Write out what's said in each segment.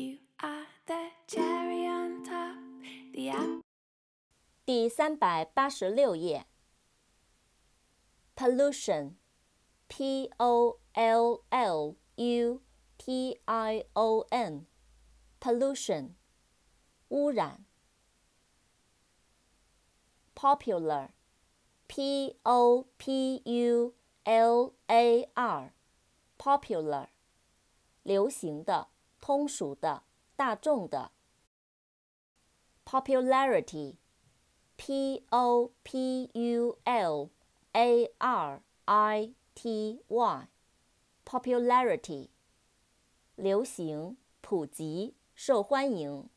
You are the cherry on top, the apple. 第三百八十六页。pollution，p o l l u t i o n，pollution，污染。popular，p o p u l a r，popular，流行的、 通俗的、大众的。popularity。P O P U L A R I T Y，popularity，流行、普及、受欢迎。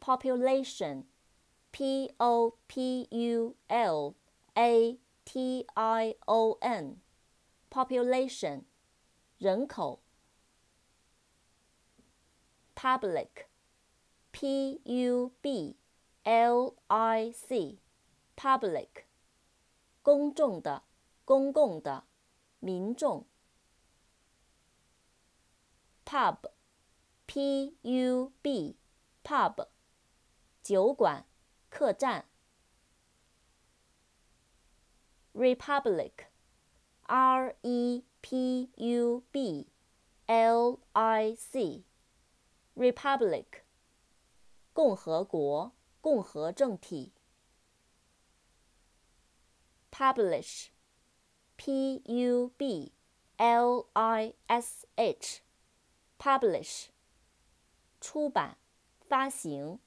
population，P O P U L A T I O N，population，人口。public，P U B。L I C，public，公众的、公共的、民众。pub，P U B，pub，酒馆、客栈。republic，R E P U B L I Republic，共和国。共和政体。publish，p u b l i s h，publish，出版、发行。